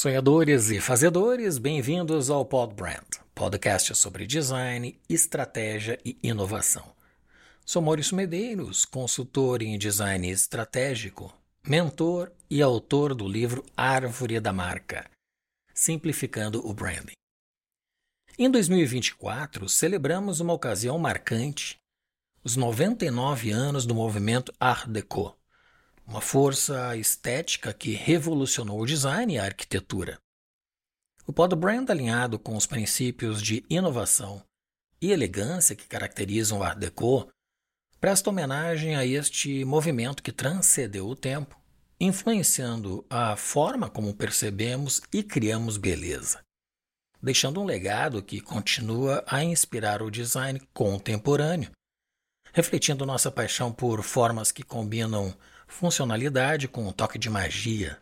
Sonhadores e fazedores, bem-vindos ao Pod Brand, podcast sobre design, estratégia e inovação. Sou Maurício Medeiros, consultor em design estratégico, mentor e autor do livro Árvore da Marca, simplificando o branding. Em 2024, celebramos uma ocasião marcante, os 99 anos do movimento Art Deco uma força estética que revolucionou o design e a arquitetura. O pod brand alinhado com os princípios de inovação e elegância que caracterizam o Art Deco presta homenagem a este movimento que transcendeu o tempo, influenciando a forma como percebemos e criamos beleza, deixando um legado que continua a inspirar o design contemporâneo, refletindo nossa paixão por formas que combinam funcionalidade com um toque de magia,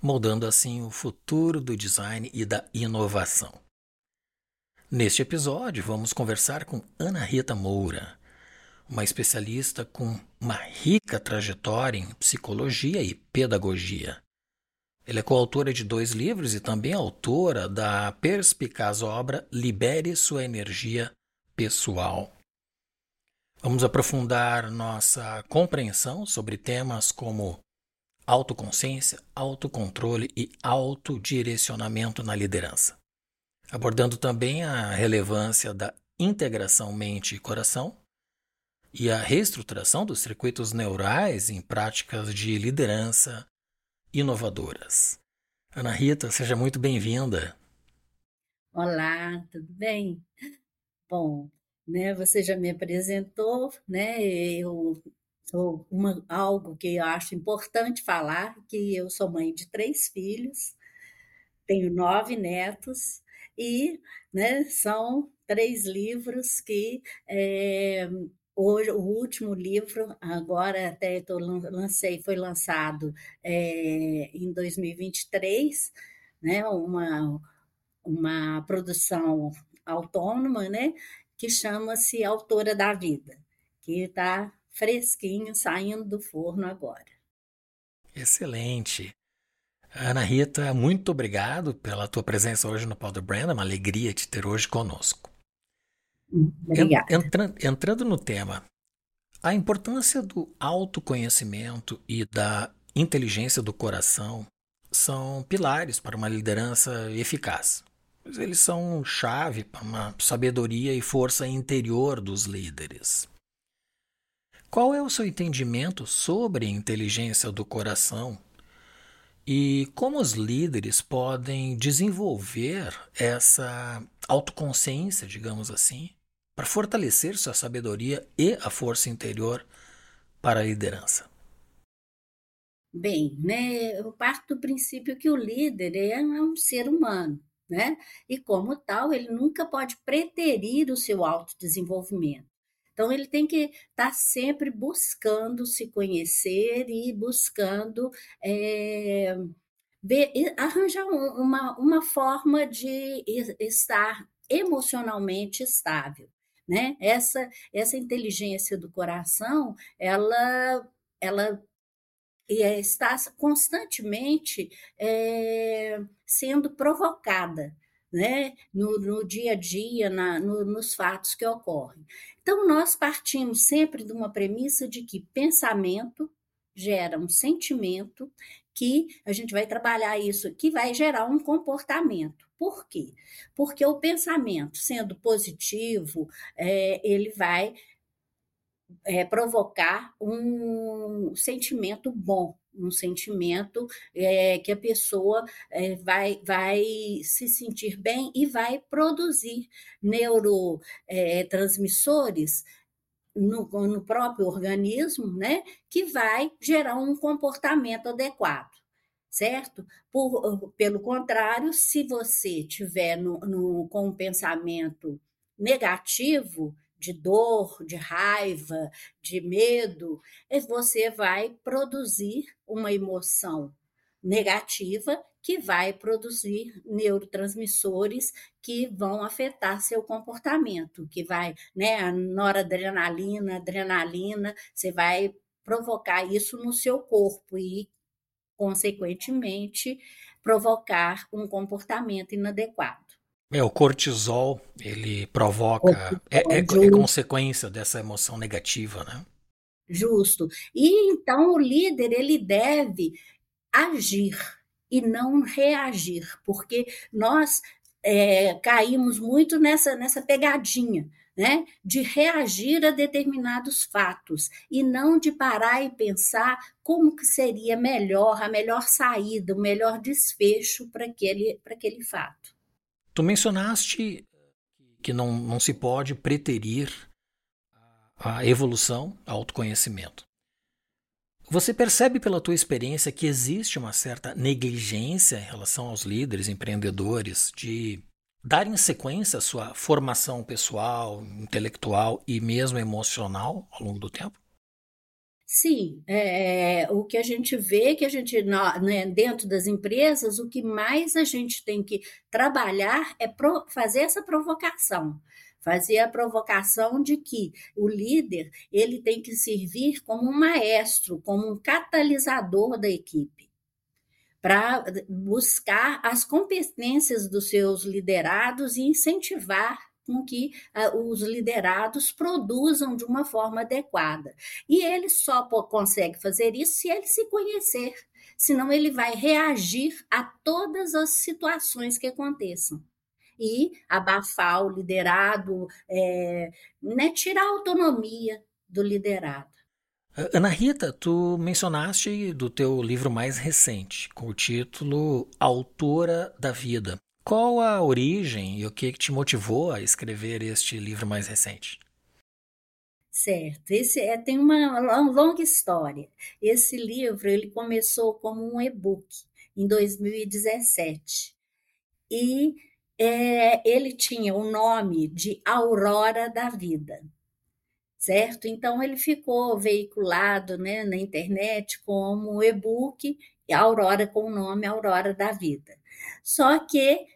moldando assim o futuro do design e da inovação. Neste episódio, vamos conversar com Ana Rita Moura, uma especialista com uma rica trajetória em psicologia e pedagogia. Ela é coautora de dois livros e também autora da perspicaz obra Libere Sua Energia Pessoal. Vamos aprofundar nossa compreensão sobre temas como autoconsciência, autocontrole e autodirecionamento na liderança, abordando também a relevância da integração mente e coração e a reestruturação dos circuitos neurais em práticas de liderança inovadoras. Ana Rita, seja muito bem-vinda. Olá, tudo bem? Bom, né? Você já me apresentou, né? Eu uma, algo que eu acho importante falar, que eu sou mãe de três filhos, tenho nove netos e, né? São três livros que é, hoje o último livro agora até tô, lancei foi lançado é, em 2023, né? Uma uma produção autônoma, né? Que chama-se Autora da Vida, que está fresquinho, saindo do forno agora. Excelente. Ana Rita, muito obrigado pela tua presença hoje no Powder Brand, é uma alegria te ter hoje conosco. Obrigada. Entra, entrando no tema, a importância do autoconhecimento e da inteligência do coração são pilares para uma liderança eficaz eles são chave para uma sabedoria e força interior dos líderes. Qual é o seu entendimento sobre a inteligência do coração e como os líderes podem desenvolver essa autoconsciência, digamos assim, para fortalecer sua sabedoria e a força interior para a liderança? Bem, né, eu parto do princípio que o líder é um ser humano né? E como tal, ele nunca pode preterir o seu autodesenvolvimento. Então, ele tem que estar tá sempre buscando se conhecer e buscando é, ver, arranjar uma, uma forma de estar emocionalmente estável. Né? Essa, essa inteligência do coração, ela, ela está constantemente é, sendo provocada né, no, no, dia a dia, na, no, nos fatos que ocorrem. Então, nós partimos sempre de uma premissa de que pensamento gera um sentimento que a gente vai trabalhar isso, que vai gerar um comportamento. Por quê? Porque o pensamento, sendo positivo, é, ele vai é, provocar um sentimento bom, um sentimento é, que a pessoa é, vai, vai se sentir bem e vai produzir neurotransmissores no, no próprio organismo, né, que vai gerar um comportamento adequado certo? Por, pelo contrário, se você tiver no, no, com um pensamento negativo, de dor, de raiva, de medo, você vai produzir uma emoção negativa que vai produzir neurotransmissores que vão afetar seu comportamento, que vai, né, noradrenalina, adrenalina, você vai provocar isso no seu corpo e, consequentemente, provocar um comportamento inadequado. É, o cortisol, ele provoca, é, é, é, consequência dessa emoção negativa, né? Justo. E então o líder, ele deve agir e não reagir, porque nós é, caímos muito nessa, nessa pegadinha, né, de reagir a determinados fatos e não de parar e pensar como que seria melhor, a melhor saída, o melhor desfecho para aquele, para aquele fato. Tu mencionaste que não, não se pode preterir a evolução, autoconhecimento. Você percebe pela tua experiência que existe uma certa negligência em relação aos líderes empreendedores de darem sequência à sua formação pessoal, intelectual e mesmo emocional ao longo do tempo? Sim, é, o que a gente vê, que a gente, né, dentro das empresas, o que mais a gente tem que trabalhar é pro, fazer essa provocação, fazer a provocação de que o líder ele tem que servir como um maestro, como um catalisador da equipe para buscar as competências dos seus liderados e incentivar com que uh, os liderados produzam de uma forma adequada. E ele só consegue fazer isso se ele se conhecer, senão ele vai reagir a todas as situações que aconteçam. E abafar o liderado, é, né, tirar a autonomia do liderado. Ana Rita, tu mencionaste do teu livro mais recente, com o título Autora da Vida. Qual a origem e o que te motivou a escrever este livro mais recente? Certo, esse é, tem uma longa história. Esse livro ele começou como um e-book em 2017 e é, ele tinha o nome de Aurora da Vida certo? Então ele ficou veiculado né, na internet como e-book Aurora com o nome Aurora da Vida. Só que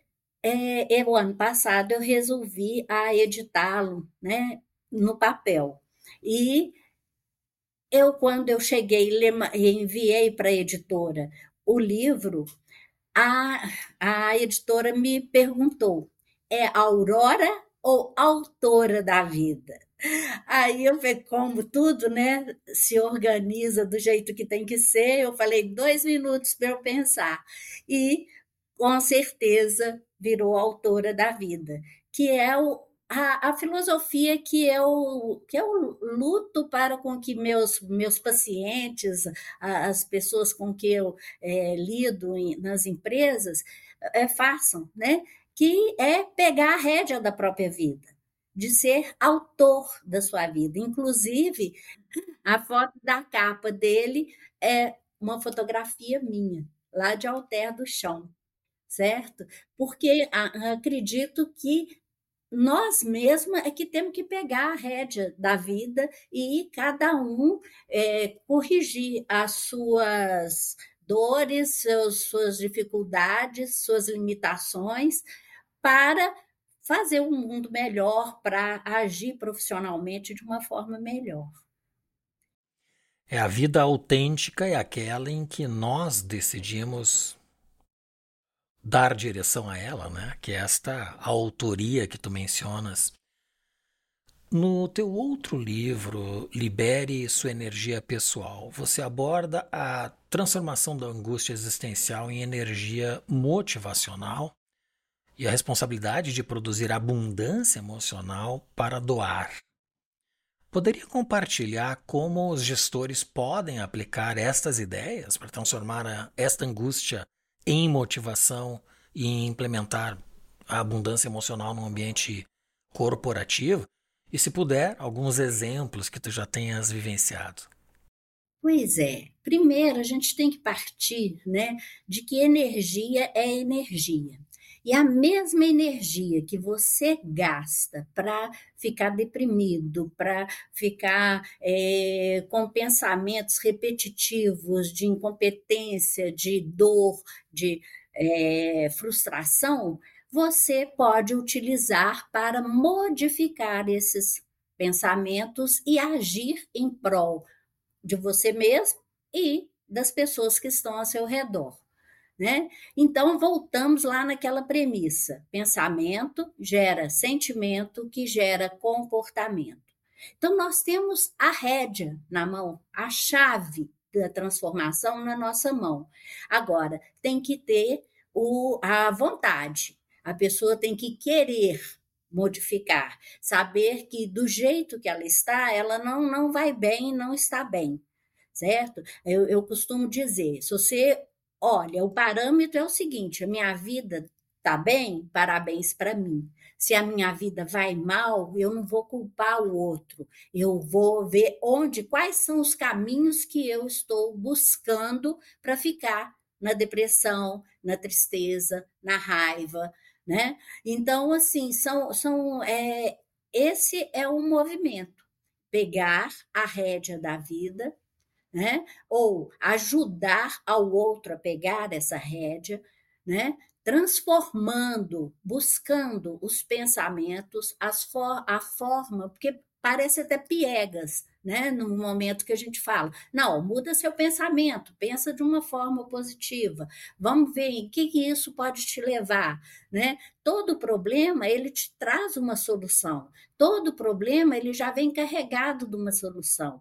é, o ano passado eu resolvi a editá-lo né, no papel. E eu, quando eu cheguei e enviei para a editora o livro, a, a editora me perguntou: é Aurora ou autora da vida? Aí eu falei, como tudo, né, se organiza do jeito que tem que ser, eu falei dois minutos para eu pensar. E, com certeza, virou autora da vida, que é o, a, a, filosofia que eu, que eu luto para com que meus, meus pacientes, as pessoas com que eu é, lido nas empresas, é, façam, né? que é pegar a rédea da própria vida de ser autor da sua vida. Inclusive, a foto da capa dele é uma fotografia minha, lá de Alter do Chão, certo? Porque acredito que nós mesmos é que temos que pegar a rédea da vida e cada um é, corrigir as suas dores, seus, suas dificuldades, suas limitações, para fazer um mundo melhor, para agir profissionalmente de uma forma melhor. É a vida autêntica é aquela em que nós decidimos dar direção a ela, né? Que é esta autoria que tu mencionas. No teu outro livro, Libere Sua Energia Pessoal, você aborda a transformação da angústia existencial em energia motivacional e a responsabilidade de produzir abundância emocional para doar. Poderia compartilhar como os gestores podem aplicar estas ideias para transformar esta angústia em motivação e implementar a abundância emocional no ambiente corporativo? E se puder, alguns exemplos que tu já tenhas vivenciado. Pois é. Primeiro, a gente tem que partir né, de que energia é energia. E a mesma energia que você gasta para ficar deprimido, para ficar é, com pensamentos repetitivos de incompetência, de dor, de é, frustração, você pode utilizar para modificar esses pensamentos e agir em prol de você mesmo e das pessoas que estão ao seu redor Né? Então, voltamos lá naquela premissa: pensamento gera sentimento, que gera comportamento. Então, nós temos a rédea na mão, a chave da transformação na nossa mão. Agora, tem que ter o, a vontade, a pessoa tem que querer modificar, saber que do jeito que ela está, ela não, não vai bem, não está bem, certo? Eu, eu costumo dizer, se você olha, o parâmetro é o seguinte: a minha vida está bem, parabéns para mim. Se a minha vida vai mal, eu não vou culpar o outro. Eu vou ver onde, quais são os caminhos que eu estou buscando para ficar na depressão, na tristeza, na raiva, né? Então, assim, são, são é, esse é um movimento. Pegar a rédea da vida, né? Ou ajudar ao outro a pegar essa rédea, né? Transformando, buscando os pensamentos, as for a forma, porque parece até piegas, né? No momento que a gente fala, não, muda seu pensamento, pensa de uma forma positiva. Vamos ver em que, que isso pode te levar, né? Todo problema ele te traz uma solução. Todo problema ele já vem carregado de uma solução.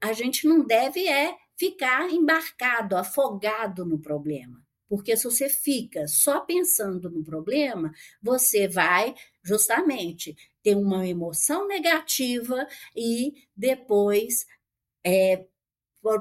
A gente não deve é ficar embarcado, afogado no problema. Porque se você fica só pensando no problema, você vai justamente ter uma emoção negativa e depois é,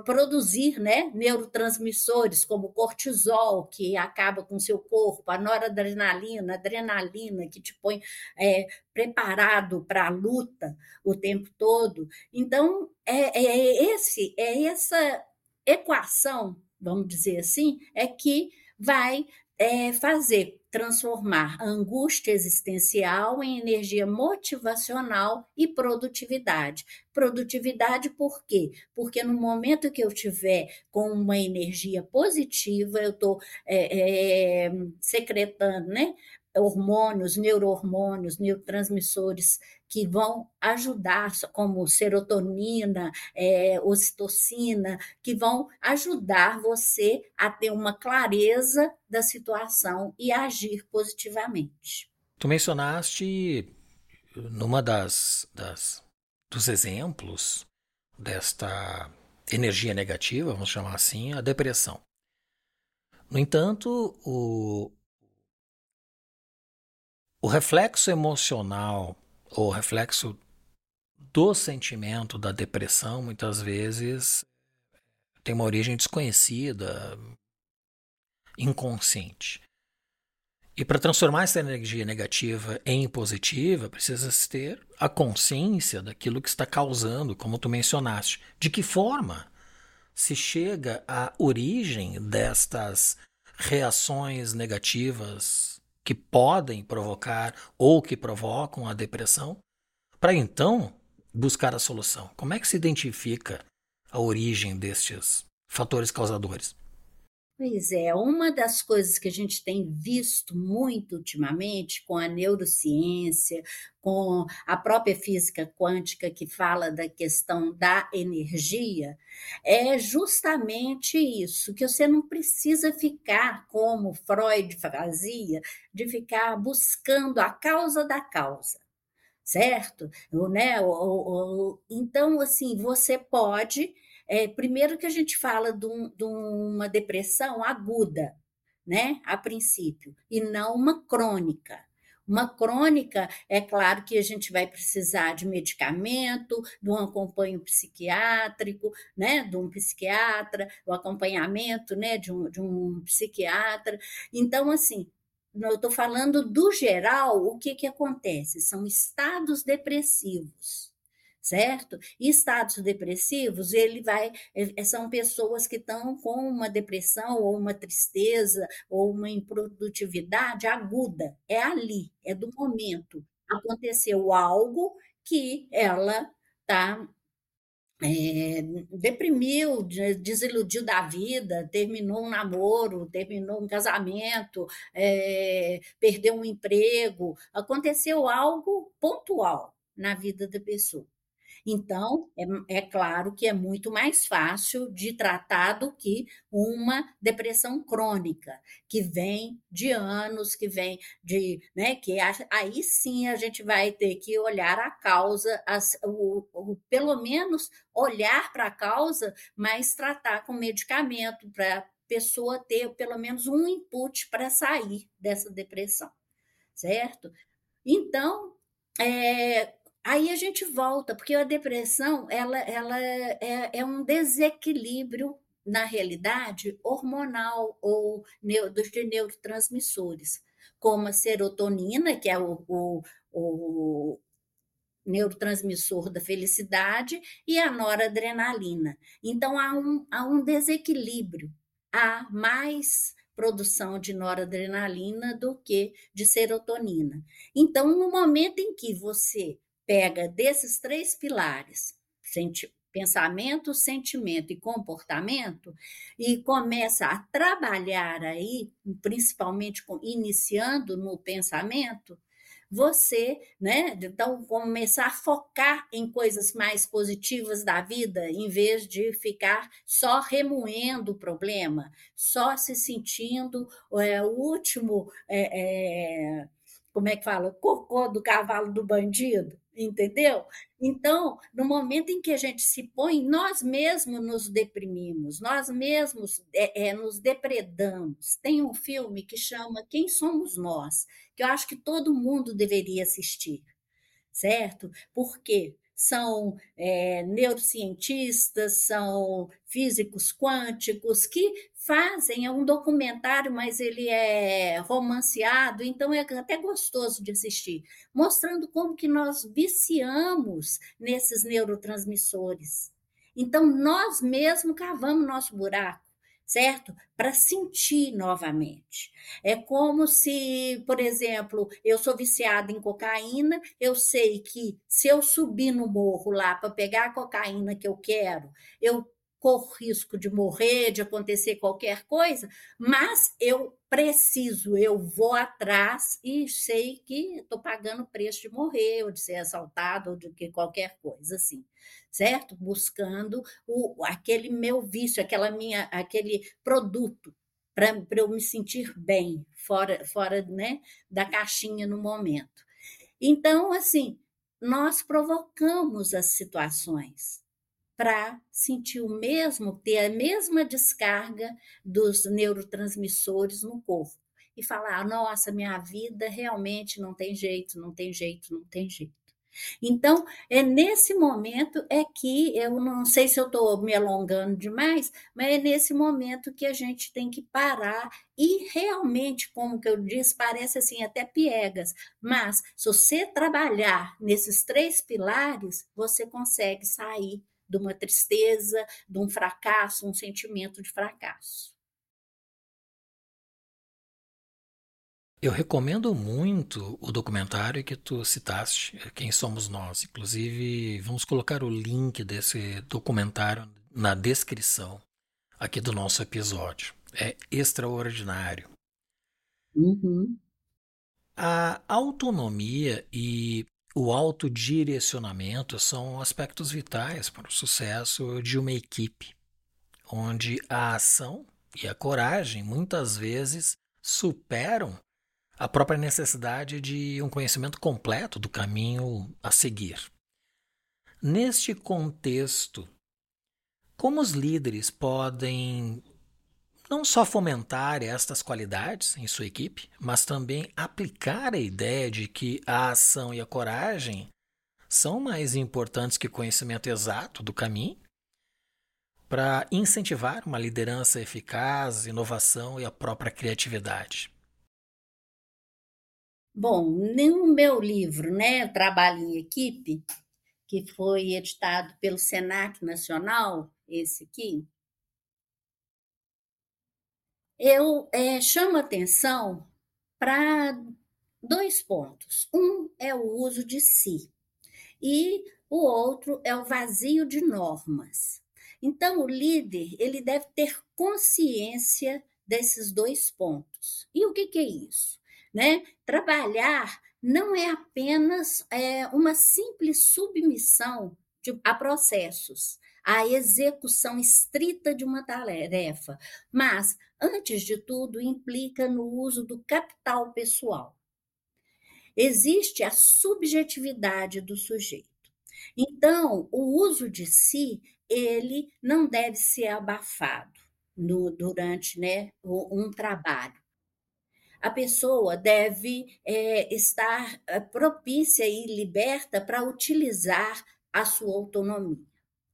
produzir né, neurotransmissores como cortisol, que acaba com seu corpo, a noradrenalina, adrenalina, que te põe é, preparado para a luta o tempo todo. Então, é, é, esse, é essa equação, vamos dizer assim, é que vai é, fazer transformar angústia existencial em energia motivacional e produtividade. Produtividade por quê? Porque no momento que eu tiver com uma energia positiva, eu estou é, é, secretando né, hormônios, neurohormônios, neurotransmissores que vão ajudar, como serotonina, é, ocitocina, que vão ajudar você a ter uma clareza da situação e agir positivamente. Tu mencionaste numa das, das dos exemplos desta energia negativa, vamos chamar assim, a depressão. No entanto, o, o reflexo emocional ou reflexo do sentimento da depressão, muitas vezes, tem uma origem desconhecida, inconsciente. E para transformar essa energia negativa em positiva, precisa se ter a consciência daquilo que está causando, como tu mencionaste. De que forma se chega à origem destas reações negativas que podem provocar ou que provocam a depressão, para então buscar a solução. Como é que se identifica a origem destes fatores causadores? Pois é, uma das coisas que a gente tem visto muito ultimamente com a neurociência, com a própria física quântica que fala da questão da energia, é justamente isso, que você não precisa ficar como Freud fazia, de ficar buscando a causa da causa certo? Né? Então, assim, você pode é, primeiro que a gente fala de, um, de uma depressão aguda, né, a princípio, e não uma crônica. Uma crônica, é claro que a gente vai precisar de medicamento, de um acompanho psiquiátrico, né, de um psiquiatra, o acompanhamento, né, de um, de um psiquiatra. Então, assim, eu estou falando do geral, o que, que acontece? São estados depressivos certo? E estados depressivos, ele vai, eh, são pessoas que estão com uma depressão ou uma tristeza ou uma improdutividade aguda, é ali, é do momento. Aconteceu algo que ela está é, deprimiu, desiludiu da vida, terminou um namoro, terminou um casamento, é, perdeu um emprego, aconteceu algo pontual na vida da pessoa. Então, é, é, claro que é muito mais fácil de tratar do que uma depressão crônica, que vem de anos, que vem de. Né, que aí sim a gente vai ter que olhar a causa, as, o, o, pelo menos olhar para a causa, mas tratar com medicamento para pessoa ter pelo menos um input para sair dessa depressão, certo? Então, é, aí a gente volta, porque a depressão ela, ela é, é um desequilíbrio na realidade hormonal ou dos neurotransmissores, como a serotonina, que é o, o, o neurotransmissor da felicidade, e a noradrenalina. Então há um, há um desequilíbrio há mais produção de noradrenalina do que de serotonina. Então, no momento em que você pega desses três pilares, pensamento, sentimento e comportamento, e começa a trabalhar aí, principalmente iniciando no pensamento, você, né? Então, começar a focar em coisas mais positivas da vida, em vez de ficar só remoendo o problema, só se sentindo é, o último. É, é, como é que fala? Cocô do cavalo do bandido entendeu? Então, no momento em que a gente se põe, nós mesmos nos deprimimos, nós mesmos é, é, nos depredamos. Tem um filme que chama Quem Somos Nós, que eu acho que todo mundo deveria assistir, certo? Por quê? São é, neurocientistas, são físicos quânticos que fazem, é um documentário, mas ele é romanceado, então é até gostoso de assistir, mostrando como que nós viciamos nesses neurotransmissores. Então, nós mesmos cavamos nosso buraco certo? Para sentir novamente. É como se, por exemplo, eu sou viciada em cocaína, eu sei que se eu subir no morro lá para pegar a cocaína que eu quero, eu corro risco de morrer, de acontecer qualquer coisa, mas eu preciso, eu vou atrás e sei que estou pagando o preço de morrer, ou de ser assaltado, ou de que qualquer coisa assim, certo? Buscando o, aquele meu vício, aquela minha, aquele produto para eu me sentir bem, fora, fora né, da caixinha no momento. Então, assim, nós provocamos as situações para sentir o mesmo, ter a mesma descarga dos neurotransmissores no corpo e falar: nossa, minha vida realmente não tem jeito, não tem jeito, não tem jeito. Então, é nesse momento é que eu não sei se eu estou me alongando demais, mas é nesse momento que a gente tem que parar e realmente, como que eu disse, parece assim até piegas, mas se você trabalhar nesses três pilares, você consegue sair de uma tristeza, de um fracasso, um sentimento de fracasso. Eu recomendo muito o documentário que tu citaste, Quem Somos Nós. Inclusive, vamos colocar o link desse documentário na descrição aqui do nosso episódio. É extraordinário. Uhum. A autonomia e o autodirecionamento são aspectos vitais para o sucesso de uma equipe, onde a ação e a coragem muitas vezes superam a própria necessidade de um conhecimento completo do caminho a seguir. Neste contexto, como os líderes podem não só fomentar estas qualidades em sua equipe, mas também aplicar a ideia de que a ação e a coragem são mais importantes que o conhecimento exato do caminho para incentivar uma liderança eficaz, inovação e a própria criatividade. Bom, no meu livro, né, Trabalho em Equipe, que foi editado pelo Senac Nacional, esse aqui, eu é, chamo atenção para dois pontos. Um é o uso de si e o outro é o vazio de normas. Então, o líder ele deve ter consciência desses dois pontos. E o que, que é isso? Né? Trabalhar não é apenas é, uma simples submissão de, a processos, a execução estrita de uma tarefa, mas, antes de tudo, implica no uso do capital pessoal. Existe a subjetividade do sujeito. Então, o uso de si, ele não deve ser abafado no, durante né, um trabalho a pessoa deve é, estar é, propícia e liberta para utilizar a sua autonomia,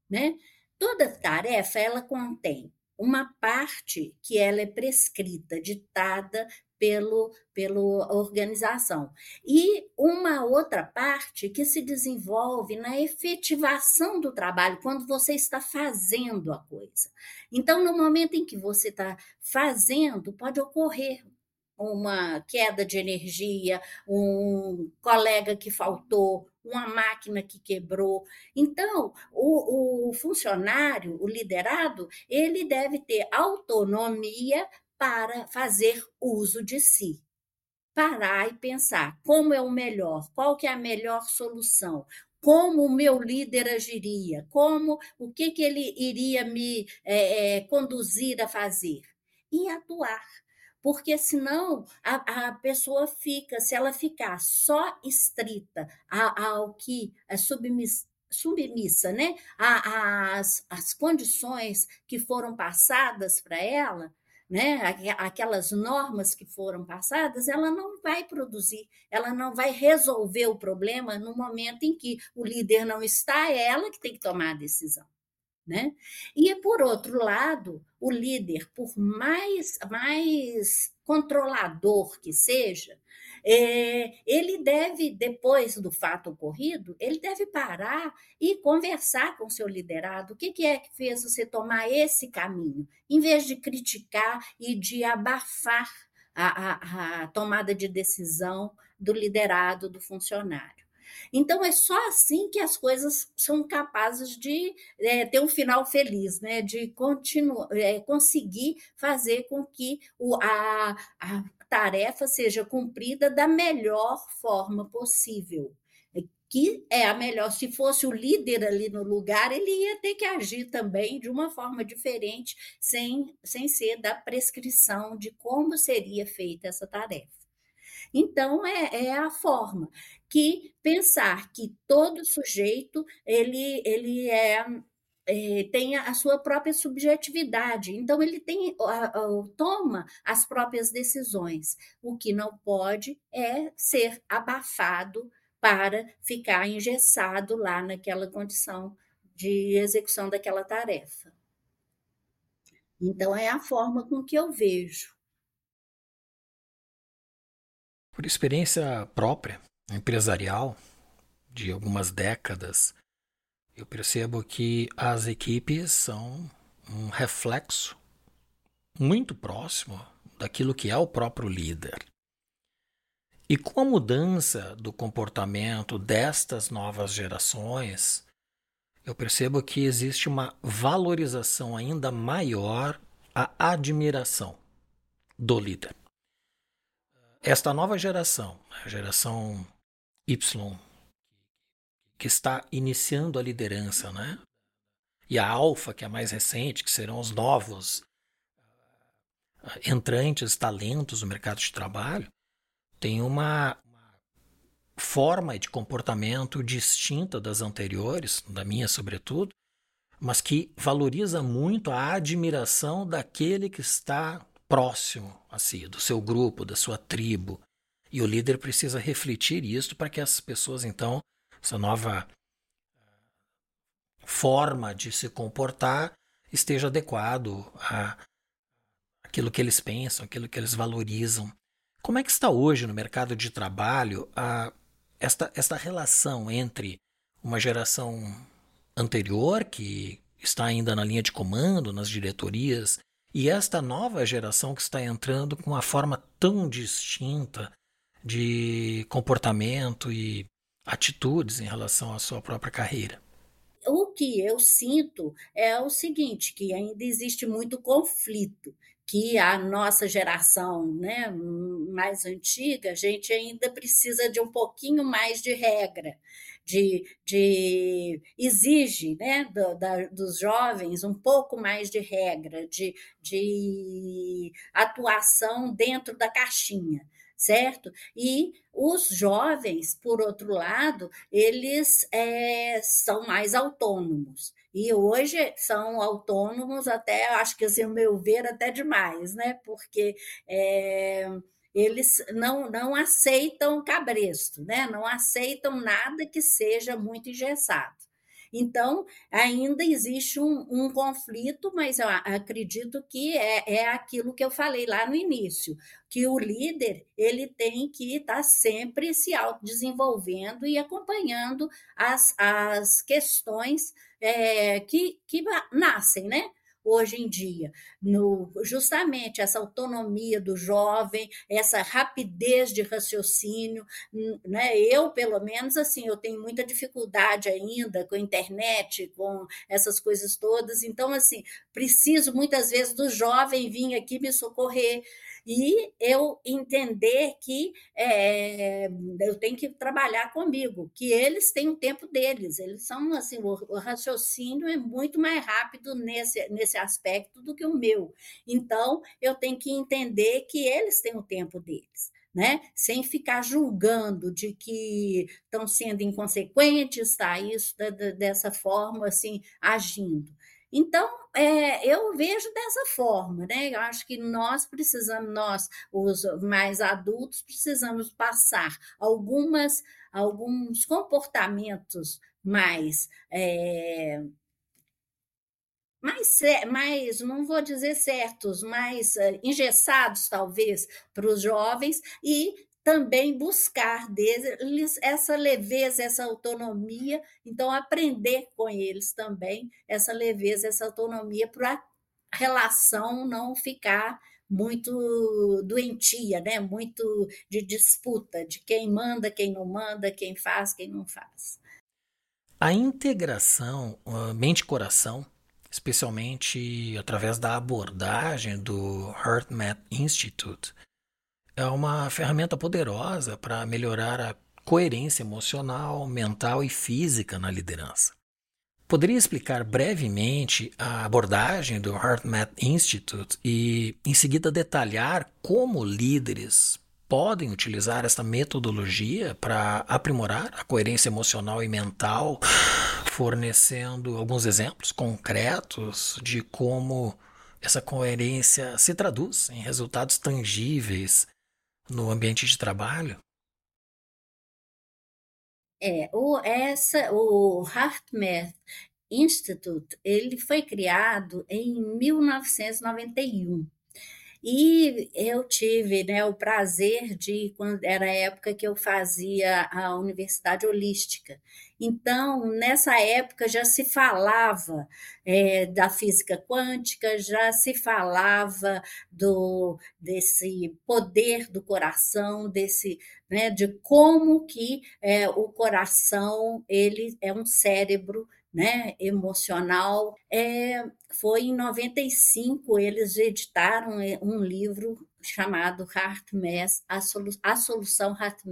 né? Toda tarefa ela contém uma parte que ela é prescrita, ditada pelo, pela organização. E uma outra parte que se desenvolve na efetivação do trabalho, quando você está fazendo a coisa. Então, no momento em que você está fazendo, pode ocorrer uma queda de energia, um colega que faltou, uma máquina que quebrou. Então, o, o funcionário, o liderado, ele deve ter autonomia para fazer uso de si. Parar e pensar como é o melhor, qual que é a melhor solução, como o meu líder agiria, como o que, que ele iria me é, é, conduzir a fazer? E atuar porque senão a, a pessoa fica, se ela ficar só estrita ao que é submissa, submissa né? às, às condições que foram passadas para ela, né? aquelas normas que foram passadas, ela não vai produzir, ela não vai resolver o problema no momento em que o líder não está, é ela que tem que tomar a decisão. Né? E, por outro lado, o líder, por mais, mais controlador que seja, é, ele deve, depois do fato ocorrido, ele deve parar e conversar com seu liderado. O que, que é que fez você tomar esse caminho? Em vez de criticar e de abafar a, a, a tomada de decisão do liderado, do funcionário. Então, é só assim que as coisas são capazes de é, ter um final feliz, né? de continuar, é, conseguir fazer com que o, a, a tarefa seja cumprida da melhor forma possível que é a melhor. Se fosse o líder ali no lugar, ele ia ter que agir também de uma forma diferente, sem, sem ser da prescrição de como seria feita essa tarefa. Então, é, é a forma que pensar que todo sujeito ele, ele é, é, tem a sua própria subjetividade, então ele tem toma as próprias decisões. O que não pode é ser abafado para ficar engessado lá naquela condição de execução daquela tarefa. Então é a forma com que eu vejo. Por experiência própria, empresarial, de algumas décadas, eu percebo que as equipes são um reflexo muito próximo daquilo que é o próprio líder. E com a mudança do comportamento destas novas gerações, eu percebo que existe uma valorização ainda maior à admiração do líder esta nova geração, a geração Y, que está iniciando a liderança, né? E a Alfa, que é a mais recente, que serão os novos ah, entrantes, talentos no mercado de trabalho, tem uma, forma de comportamento distinta das anteriores, da minha sobretudo, mas que valoriza muito a admiração daquele que está próximo a si, do seu grupo, da sua tribo. E o líder precisa refletir isso para que as pessoas, então, essa nova forma de se comportar esteja adequado a aquilo que eles pensam, aquilo que eles valorizam. Como é que está hoje no mercado de trabalho a, esta, esta relação entre uma geração anterior, que está ainda na linha de comando, nas diretorias, e esta nova geração que está entrando com uma forma tão distinta de comportamento e atitudes em relação à sua própria carreira. O que eu sinto é o seguinte, que ainda existe muito conflito que a nossa geração né, mais antiga, a gente ainda precisa de um pouquinho mais de regra, de, de exige né, do, da, dos jovens um pouco mais de regra, de, de atuação dentro da caixinha certo? E os jovens, por outro lado, eles é, são mais autônomos. E hoje são autônomos até, acho que assim, o meu ver, até demais, né? Porque é, eles não, não aceitam cabresto, né? não aceitam nada que seja muito engessado. Então, ainda existe um, um, conflito, mas eu acredito que é, é aquilo que eu falei lá no início, que o líder ele tem que estar sempre se autodesenvolvendo e acompanhando as, as questões é, que, que nascem, né? Hoje em dia, no, justamente essa autonomia do jovem, essa rapidez de raciocínio, né? Eu, pelo menos, assim, eu tenho muita dificuldade ainda com a internet, com essas coisas todas, então, assim, preciso muitas vezes do jovem vir aqui me socorrer, e eu entender que é, eu tenho que trabalhar comigo, que eles têm o tempo deles, eles são assim, o, o raciocínio é muito mais rápido nesse, nesse aspecto do que o meu. Então, eu tenho que entender que eles têm o tempo deles. Né? sem ficar julgando de que estão sendo inconsequentes, tá? Isso dessa forma, assim, agindo. Então, é, eu vejo dessa forma, né? Eu acho que nós precisamos, nós, os mais adultos, precisamos passar algumas, alguns comportamentos mais. É, mais, mais, não vou dizer certos, mais uh, engessados, talvez, para os jovens, e também buscar deles essa leveza, essa autonomia, então aprender com eles também essa leveza, essa autonomia para a relação não ficar muito doentia, né? muito de disputa, de quem manda, quem não manda, quem faz, quem não faz. A integração mente-coração, especialmente através da abordagem do HeartMath Institute, é uma ferramenta poderosa para melhorar a coerência emocional, mental e física na liderança. Poderia explicar brevemente a abordagem do HeartMath Institute e, em seguida, detalhar como líderes podem utilizar esta metodologia para aprimorar a coerência emocional e mental, fornecendo alguns exemplos concretos de como essa coerência se traduz em resultados tangíveis no ambiente de trabalho? É, o, essa, o HeartMath Institute, ele foi criado em 1991. E eu tive né, o prazer de, quando era a época que eu fazia a Universidade Holística. Então, nessa época já se falava é, da física quântica, já se falava do, desse poder do coração, desse, né, de como que é, o coração ele é um cérebro né, emocional. É, foi em 95 eles editaram é, um livro chamado Heart a, Solu a Solução Heart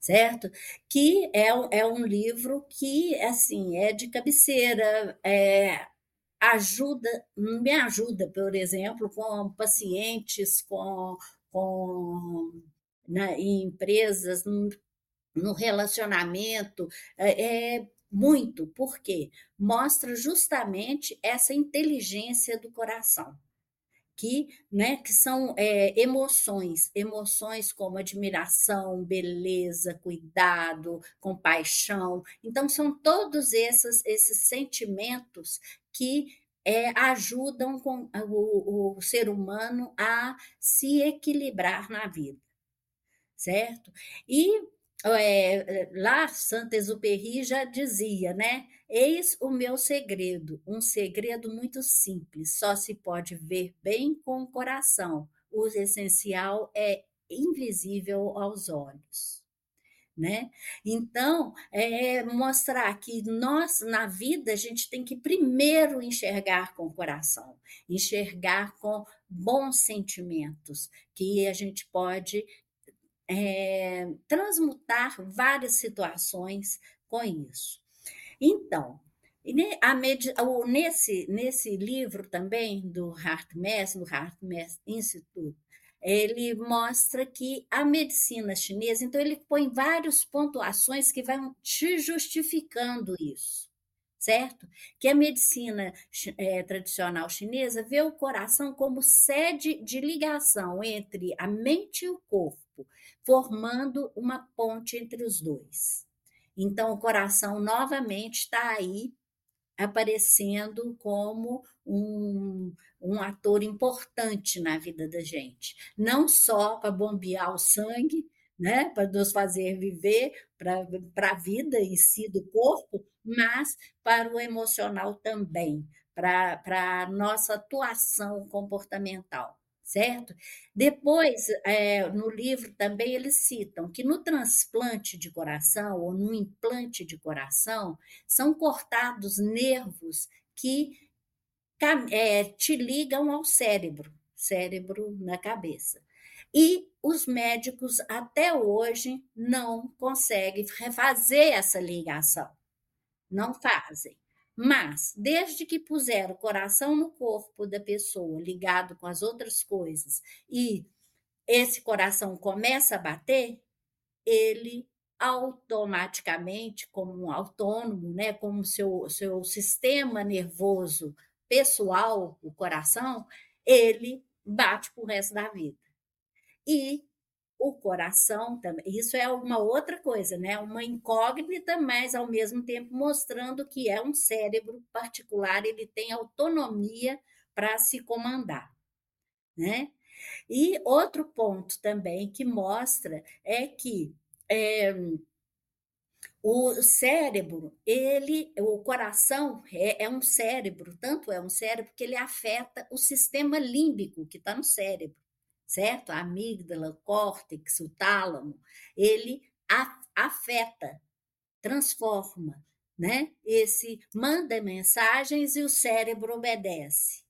certo? Que é, é um livro que assim é de cabeceira, é, ajuda, me ajuda, por exemplo, com pacientes, com, com na, em empresas, no, no relacionamento, é, é muito, porque mostra justamente essa inteligência do coração. Que, né, que são é, emoções, emoções como admiração, beleza, cuidado, compaixão. Então, são todos esses, esses sentimentos que é, ajudam com, o, o ser humano a se equilibrar na vida, certo? E é, lá Saint-Exupéry já dizia, né? Eis o meu segredo, um segredo muito simples, só se pode ver bem com o coração. O essencial é invisível aos olhos. né? Então, é mostrar que nós, na vida, a gente tem que primeiro enxergar com o coração, enxergar com bons sentimentos, que a gente pode é, transmutar várias situações com isso. Então, nesse, nesse livro também do HeartMath, do HeartMath Institute, ele mostra que a medicina chinesa, então ele põe várias pontuações que vão te justificando isso, certo? Que a medicina é, tradicional chinesa vê o coração como sede de ligação entre a mente e o corpo, formando uma ponte entre os dois. Então, o coração novamente está aí aparecendo como um, um ator importante na vida da gente. Não só para bombear o sangue, né, para nos fazer viver, para a vida em si do corpo, mas para o emocional também, para a nossa atuação comportamental certo? Depois, é, no livro também eles citam que no transplante de coração ou no implante de coração são cortados nervos que é, te ligam ao cérebro, cérebro na cabeça. E os médicos até hoje não conseguem refazer essa ligação. Não fazem. Mas, desde que puseram o coração no corpo da pessoa, ligado com as outras coisas, e esse coração começa a bater, ele automaticamente, como um autônomo, né, como seu, seu sistema nervoso pessoal, o coração, ele bate para o resto da vida. E o coração também. Isso é uma outra coisa, né? Uma incógnita, mas ao mesmo tempo mostrando que é um cérebro particular, ele tem autonomia para se comandar, né? E outro ponto também que mostra é que é, o cérebro, ele, o coração é, é, um cérebro, tanto é um cérebro que ele afeta o sistema límbico que está no cérebro certo? A amígdala, o córtex, o tálamo, ele afeta, transforma, né? Esse manda mensagens e o cérebro obedece.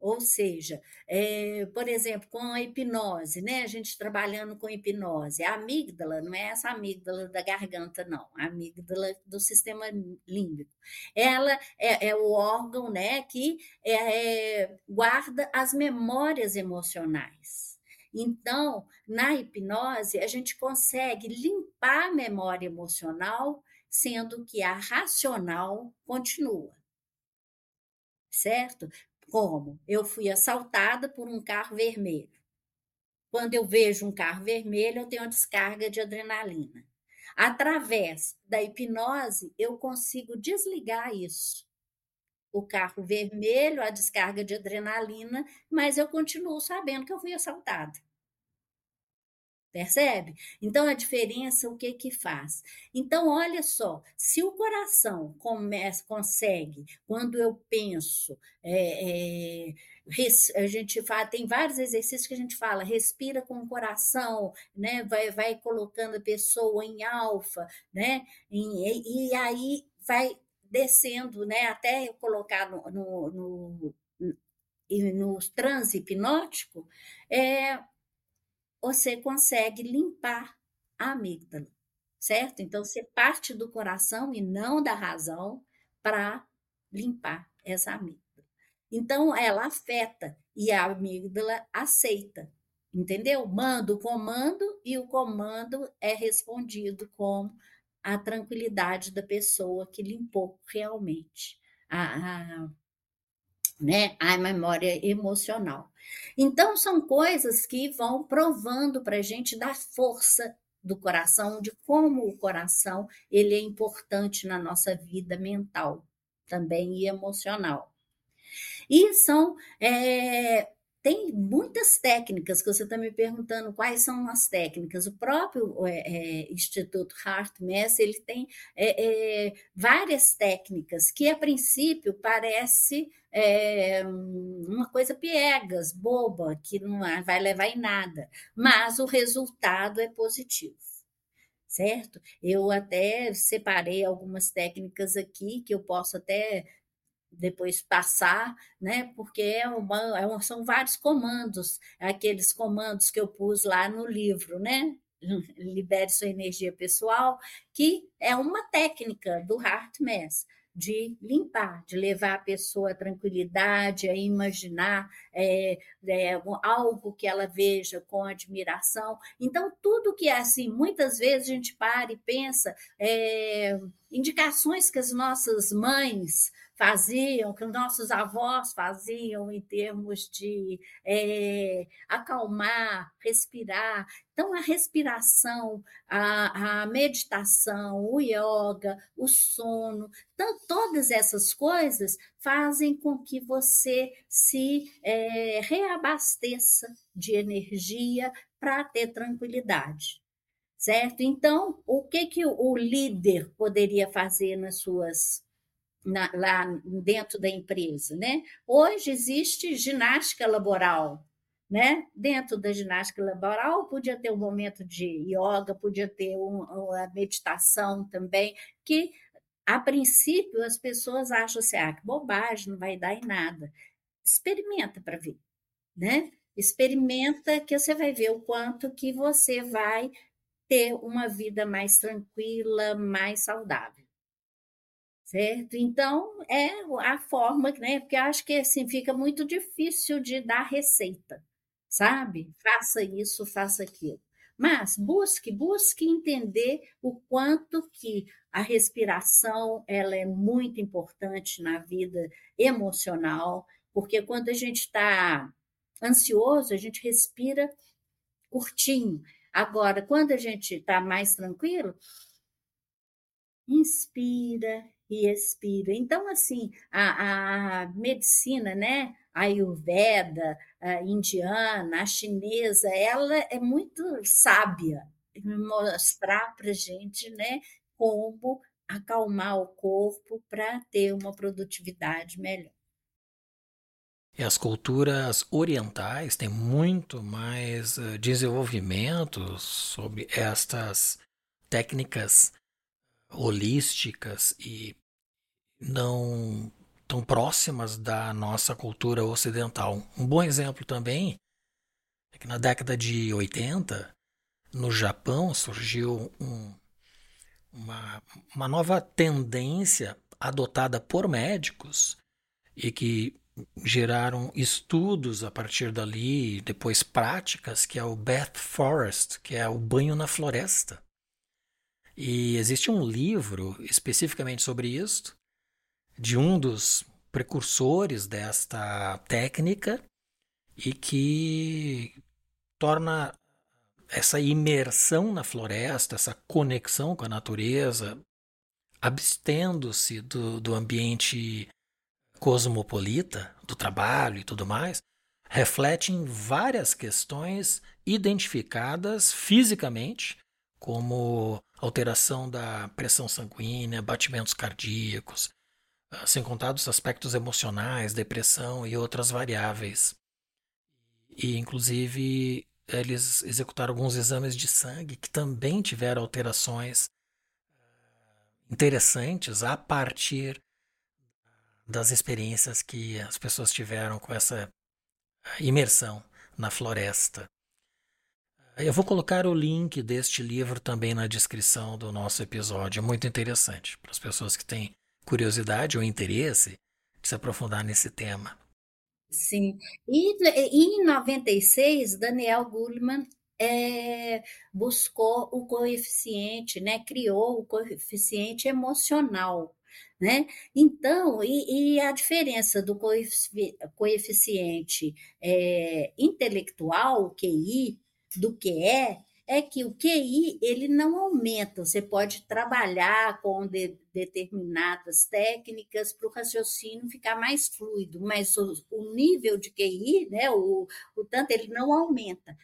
Ou seja, é, por exemplo, com a hipnose, né? A gente trabalhando com hipnose, a amígdala não é essa amígdala da garganta, não, a amígdala do sistema límbico. Ela é, é o órgão, né, que é, é guarda as memórias emocionais. Então, na hipnose, a gente consegue limpar a memória emocional, sendo que a racional continua certo? Como? Eu fui assaltada por um carro vermelho. Quando eu vejo um carro vermelho, eu tenho uma descarga de adrenalina. Através da hipnose, eu consigo desligar isso. O carro vermelho, a descarga de adrenalina, mas eu continuo sabendo que eu fui assaltada. Percebe? Então a diferença o que que faz? Então olha só, se o coração começa, consegue, quando eu penso, é, é, a gente fala, tem vários exercícios que a gente fala, respira com o coração, né? Vai, vai colocando a pessoa em alfa, né? E, e aí vai descendo, né? Até colocar no, no, no, no, no transe hipnótico, é, você consegue limpar a amígdala, certo? Então, você parte do coração e não da razão para limpar essa amígdala. Então, ela afeta e a amígdala aceita, entendeu? Manda o comando e o comando é respondido com a tranquilidade da pessoa que limpou realmente a, a né? A memória emocional. Então, são coisas que vão provando para a gente da força do coração, de como o coração ele é importante na nossa vida mental também e emocional. E são é, tem muitas técnicas que você está me perguntando quais são as técnicas. O próprio é, é, Instituto HeartMath ele tem é, é, várias técnicas que a princípio parece é, uma coisa piegas, boba, que não vai levar em nada, mas o resultado é positivo, certo? Eu até separei algumas técnicas aqui que eu posso até depois passar, né? Porque é uma, é uma, são vários comandos, aqueles comandos que eu pus lá no livro, né? Libere sua energia pessoal, que é uma técnica do Heart de limpar, de levar a pessoa à tranquilidade, a imaginar é, é, algo que ela veja com admiração. Então, tudo que é assim, muitas vezes a gente para e pensa, é, indicações que as nossas mães faziam, que os nossos avós faziam em termos de é, acalmar, respirar. Então, a respiração, a, a, meditação, o yoga, o sono, então, todas essas coisas fazem com que você se é, reabasteça de energia para ter tranquilidade. Certo? Então, o que, que o líder poderia fazer nas suas na, lá dentro da empresa, né? Hoje existe ginástica laboral, né? Dentro da ginástica laboral podia ter um momento de yoga, podia ter um, uma meditação também, que a princípio as pessoas acham assim, ah, que bobagem, não vai dar em nada. Experimenta para ver, né? Experimenta que você vai ver o quanto que você vai ter uma vida mais tranquila, mais saudável certo? Então, é a forma, né? Porque acho que assim fica muito difícil de dar receita, sabe? Faça isso, faça aquilo. Mas busque, busque entender o quanto que a respiração ela é muito importante na vida emocional, porque quando a gente está ansioso, a gente respira curtinho. Agora, quando a gente está mais tranquilo, inspira e expira. Então, assim, a, a medicina, né? A Ayurveda, a indiana, a chinesa, ela é muito sábia mostrar para gente, né? Como acalmar o corpo para ter uma produtividade melhor. E as culturas orientais têm muito mais eh, desenvolvimento sobre estas técnicas holísticas e não tão próximas da nossa cultura ocidental. Um bom exemplo também é que na década de 80, no Japão, surgiu um, uma, uma nova tendência adotada por médicos e que geraram estudos a partir dali, depois práticas, que é o Bath Forest, que é o banho na floresta. E existe um livro especificamente sobre isso, de um dos precursores desta técnica e que torna essa imersão na floresta, essa conexão com a natureza, abstendo-se do, do ambiente cosmopolita, do trabalho e tudo mais, reflete em várias questões identificadas fisicamente, como alteração da pressão sanguínea, batimentos cardíacos, sem contar os aspectos emocionais, depressão e outras variáveis. E, inclusive, eles executaram alguns exames de sangue que também tiveram alterações ah, interessantes a partir das experiências que as pessoas tiveram com essa ah, imersão na floresta. Eu vou colocar o link deste livro também na descrição do nosso episódio. É muito interessante para as pessoas que têm curiosidade ou interesse de se aprofundar nesse tema. Sim. E, em 96, Daniel Goleman é, buscou o coeficiente, né? criou o coeficiente emocional. Né? Então, e, e a diferença do coeficiente é, intelectual, o QI, do QE, é que o QI ele não aumenta. Você pode trabalhar com de, determinadas técnicas para o raciocínio ficar mais fluido, mas o, o nível de QI, né, o, o tanto, ele não aumenta.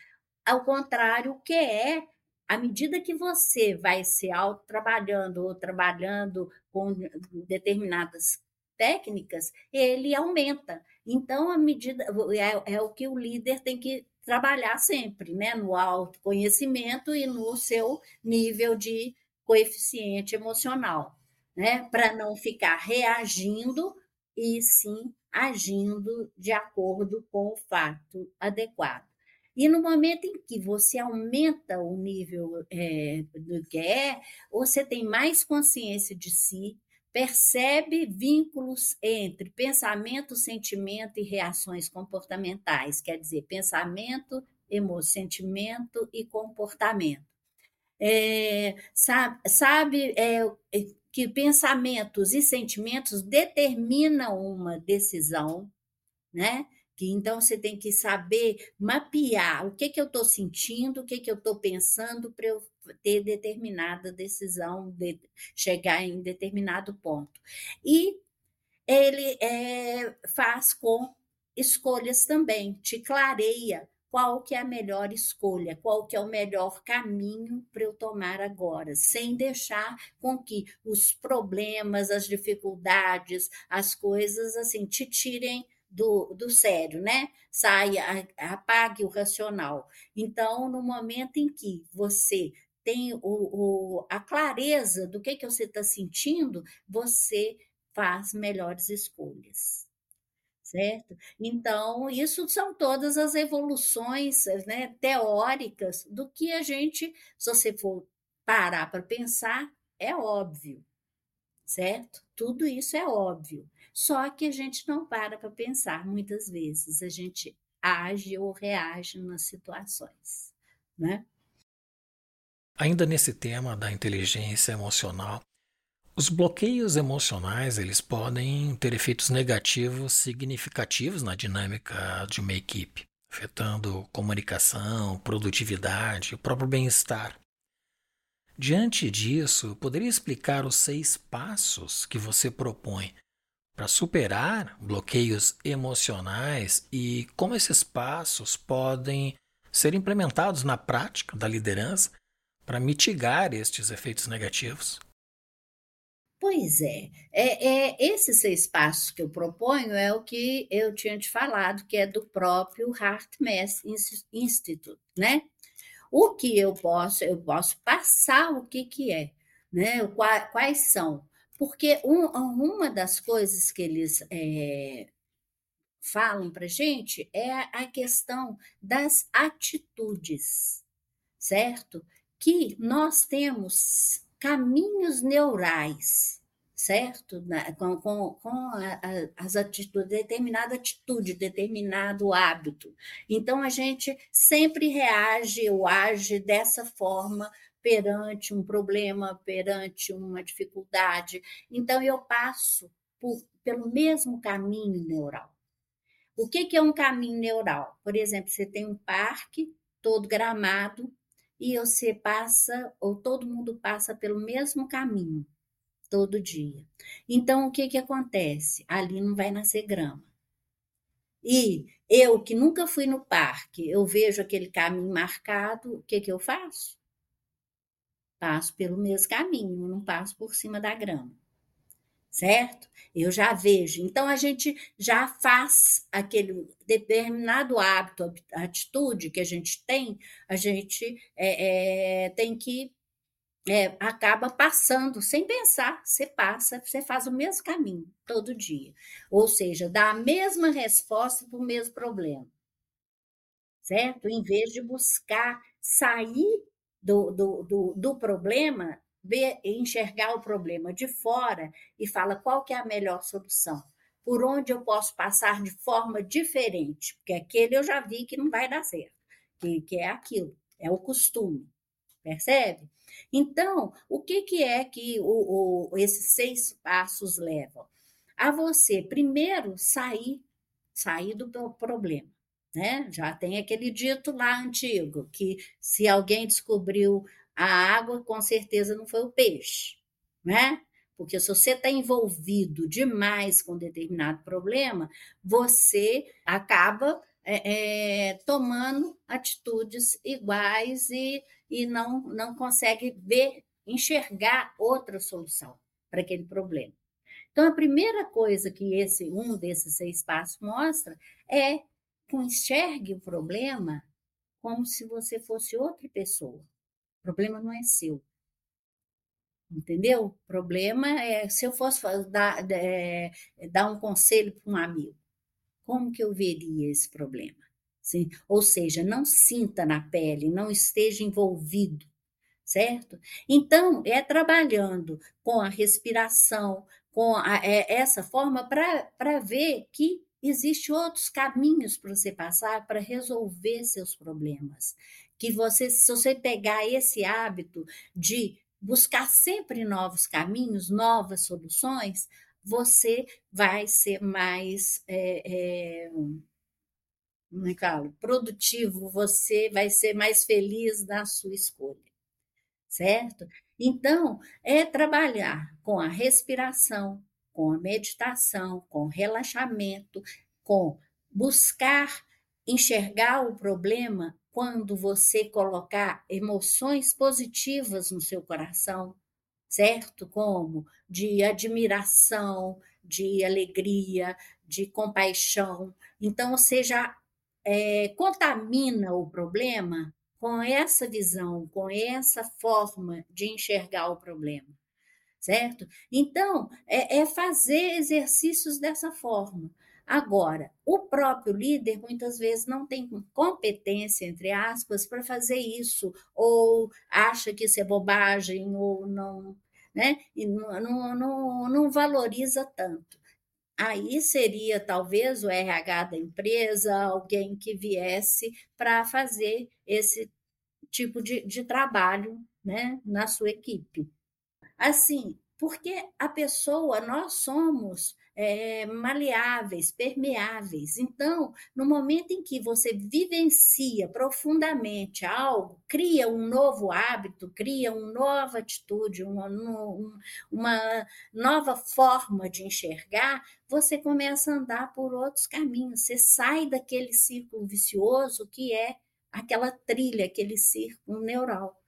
Ao contrário, o QE, à medida que você vai se auto-trabalhando ou trabalhando com determinadas técnicas, ele aumenta. Então, a medida é, é o que o líder tem que trabalhar sempre, né, no autoconhecimento e no seu nível de coeficiente emocional, né, para não ficar reagindo e sim agindo de acordo com o fato adequado. E no momento em que você aumenta o nível é, do que é, você tem mais consciência de si, percebe vínculos entre pensamento, sentimento e reações comportamentais, quer dizer, pensamento, emo, sentimento e comportamento. É, sabe sabe é, que pensamentos e sentimentos determinam uma decisão, né? Que então você tem que saber mapear o que, que eu estou sentindo, o que, que eu estou pensando para eu ter determinada decisão, de chegar em determinado ponto. E ele é, faz com escolhas também, te clareia qual que é a melhor escolha, qual que é o melhor caminho para eu tomar agora, sem deixar com que os problemas, as dificuldades, as coisas assim te tirem do, do sério, né? Saia, apague o racional. Então, no momento em que você tem o, o, a clareza do que, que você está sentindo, você faz melhores escolhas. Certo? Então, isso são todas as evoluções né, teóricas do que a gente, se você for parar para pensar, é óbvio, certo? Tudo isso é óbvio. Só que a gente não para para pensar muitas vezes, a gente age ou reage nas situações, né? Ainda nesse tema da inteligência emocional, os bloqueios emocionais eles podem ter efeitos negativos significativos na dinâmica de uma equipe, afetando comunicação, produtividade, o próprio bem-estar. Diante disso, poderia explicar os seis passos que você propõe para superar bloqueios emocionais e como esses passos podem ser implementados na prática da liderança para mitigar estes efeitos negativos? Pois é. é, é esses seis passos que eu proponho é o que eu tinha te falado, que é do próprio HeartMath Institute, né? O que eu posso, eu posso passar o que, que é, né? Quais são porque um, uma das coisas que eles é, falam para gente é a questão das atitudes, certo? Que nós temos caminhos neurais, certo? Com, com, com a, a, as atitudes, determinada atitude, determinado hábito. Então, a gente sempre reage ou age dessa forma perante um problema, perante uma dificuldade. Então, eu passo por, pelo mesmo caminho neural. O que, que é um caminho neural? Por exemplo, você tem um parque todo gramado e você passa, ou todo mundo passa pelo mesmo caminho todo dia. Então, o que, que acontece? Ali não vai nascer grama. E eu, que nunca fui no parque, eu vejo aquele caminho marcado, o que, que eu faço? Passo pelo mesmo caminho, não passo por cima da grama. Certo? Eu já vejo. Então, a gente já faz aquele determinado hábito, atitude que a gente tem, a gente é, é, tem que. É, acaba passando sem pensar, você passa, você faz o mesmo caminho todo dia. Ou seja, dá a mesma resposta para o mesmo problema. Certo? Em vez de buscar sair do, do, do, do problema, ver, enxergar o problema de fora e fala qual que é a melhor solução. Por onde eu posso passar de forma diferente, porque aquele eu já vi que não vai dar certo, que, que é aquilo, é o costume, percebe? Então, o que, que é que o, o, esses seis passos levam? A você, primeiro, sair, sair do problema. Né? Já tem aquele dito lá antigo, que se alguém descobriu a água, com certeza não foi o peixe, né? Porque se você está envolvido demais com determinado problema, você acaba é, é, tomando atitudes iguais e, e não, não consegue ver, enxergar outra solução para aquele problema. Então, a primeira coisa que esse um desses seis passos mostra é enxergue o problema como se você fosse outra pessoa. O problema não é seu. Entendeu? O problema é se eu fosse dar, é, dar um conselho para um amigo, como que eu veria esse problema? Sim? Ou seja, não sinta na pele, não esteja envolvido, certo? Então, é trabalhando com a respiração, com a, é, essa forma, para ver que existe outros caminhos para você passar para resolver seus problemas. Que você, se você pegar esse hábito de buscar sempre novos caminhos, novas soluções, você vai ser mais é, é, como é que falo? produtivo, você vai ser mais feliz na sua escolha, certo? Então, é trabalhar com a respiração, com a meditação, com relaxamento, com buscar enxergar o problema quando você colocar emoções positivas no seu coração, certo? Como de admiração, de alegria, de compaixão. Então, você já é, contamina o problema com essa visão, com essa forma de enxergar o problema, certo? Então, é, é fazer exercícios dessa forma. Agora, o próprio líder muitas vezes não tem competência, entre aspas, para fazer isso, ou acha que isso é bobagem, ou não, né? E não, não, não, valoriza tanto. Aí seria talvez o RH da empresa, alguém que viesse para fazer esse tipo de, de trabalho né, na sua equipe. Assim, porque a pessoa, nós somos é, maleáveis, permeáveis. Então, no momento em que você vivencia profundamente algo, cria um novo hábito, cria uma nova atitude, uma, uma nova forma de enxergar, você começa a andar por outros caminhos. Você sai daquele círculo vicioso que é aquela trilha, aquele círculo neural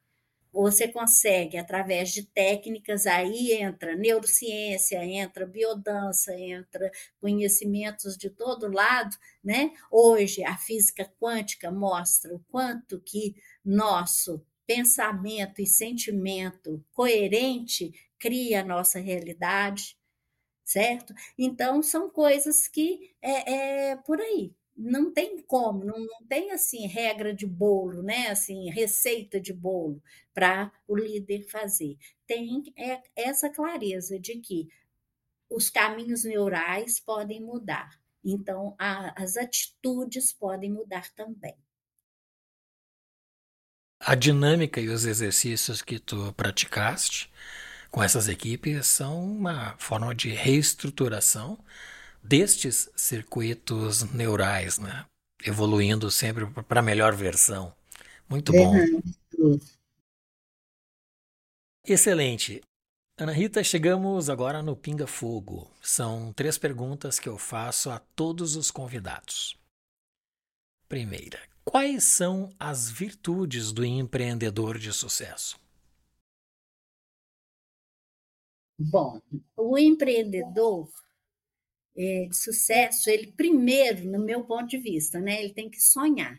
você consegue, através de técnicas, aí entra neurociência, entra biodança, entra conhecimentos de todo lado, né? Hoje a física quântica mostra o quanto que nosso pensamento e sentimento coerente cria a nossa realidade, certo? Então são coisas que é, é por aí não tem como, não, não, tem assim regra de bolo, né? Assim, receita de bolo para o líder fazer. Tem é, essa clareza de que os caminhos neurais podem mudar. Então, a, as atitudes podem mudar também. A dinâmica e os exercícios que tu praticaste com essas equipes são uma forma de reestruturação destes circuitos neurais, né? Evoluindo sempre para a melhor versão. Muito bom. Excelente. Ana Rita, chegamos agora no Pinga Fogo. São três perguntas que eu faço a todos os convidados. Primeira, quais são as virtudes do empreendedor de sucesso? Bom, o empreendedor é, de sucesso, ele primeiro, no meu ponto de vista, né, ele tem que sonhar,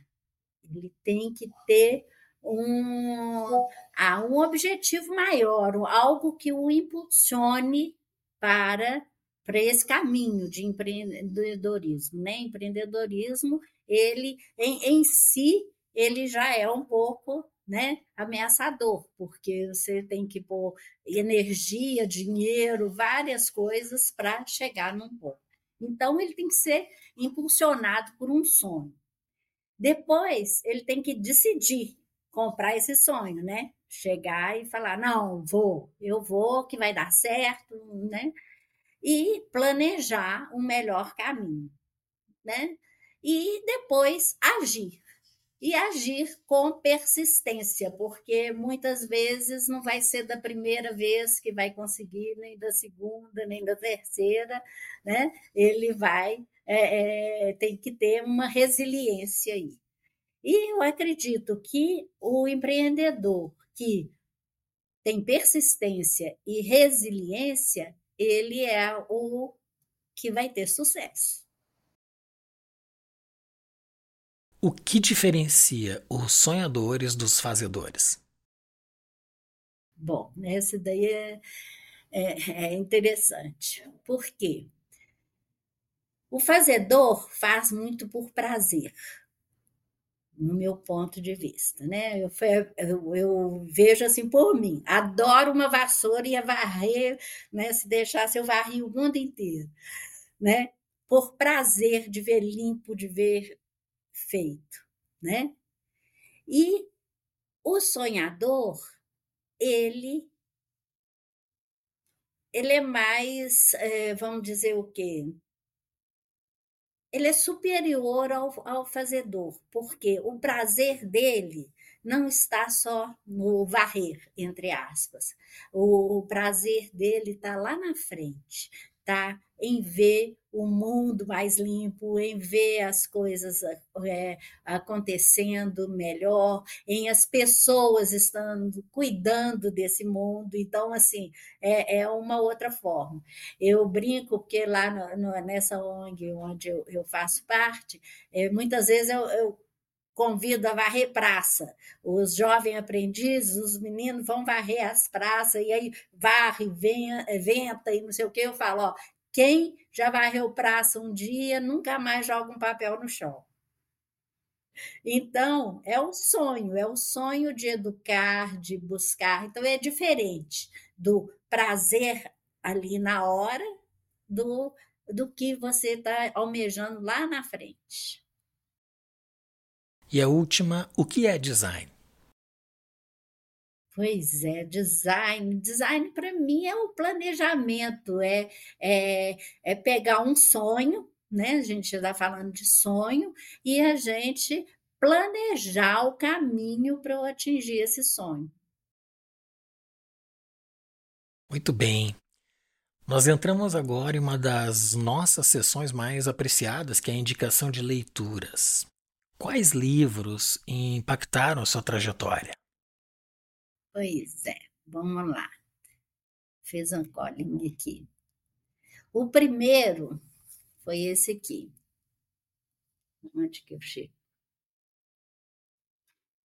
ele tem que ter um, ah, um objetivo maior, algo que o impulsione para, para esse caminho de empreendedorismo. Né? Empreendedorismo, ele em, em si, ele já é um pouco né, ameaçador, porque você tem que pôr energia, dinheiro, várias coisas para chegar num ponto. Então, ele tem que ser impulsionado por um sonho. Depois, ele tem que decidir comprar esse sonho, né? Chegar e falar: não, vou, eu vou, que vai dar certo, né? E planejar um melhor caminho, né? E depois agir, e agir com persistência, porque muitas vezes não vai ser da primeira vez que vai conseguir, nem da segunda, nem da terceira, né? Ele vai é, é, tem que ter uma resiliência aí. E eu acredito que o empreendedor que tem persistência e resiliência, ele é o que vai ter sucesso. O que diferencia os sonhadores dos fazedores? Bom, essa daí é, é, é interessante. Por quê? O fazedor faz muito por prazer, no meu ponto de vista, né? Eu, eu, eu, vejo assim por mim, adoro uma vassoura e a varrer, né? Se deixasse eu varria o mundo inteiro, né? Por prazer de ver limpo, de ver feito, né? E o sonhador, ele ele é mais, é, vamos dizer o quê? Ele é superior ao, ao fazedor, porque o prazer dele não está só no varrer, entre aspas. O, o prazer dele está lá na frente, tá? Em ver o mundo mais limpo, em ver as coisas é, acontecendo melhor, em as pessoas estando cuidando desse mundo. Então, assim, é, é uma outra forma. Eu brinco, porque lá no, no, nessa ONG onde eu, eu faço parte, é, muitas vezes eu, eu convido a varrer praça. Os jovens aprendizes, os meninos vão varrer as praças, e aí varre, venta e não sei o que. Eu falo, ó, quem já varreu praça um dia, nunca mais joga um papel no chão. Então, é o sonho, é o sonho de educar, de buscar. Então, é diferente do prazer ali na hora do, do que você está almejando lá na frente. E a última, o que é design? Pois é, design. Design para mim é o planejamento, é, é, é pegar um sonho, né? A gente está falando de sonho, e a gente planejar o caminho para eu atingir esse sonho. Muito bem. Nós entramos agora em uma das nossas sessões mais apreciadas, que é a indicação de leituras. Quais livros impactaram a sua trajetória? Pois é, vamos lá. Fez um colinho aqui. O primeiro foi esse aqui. Onde que eu chego?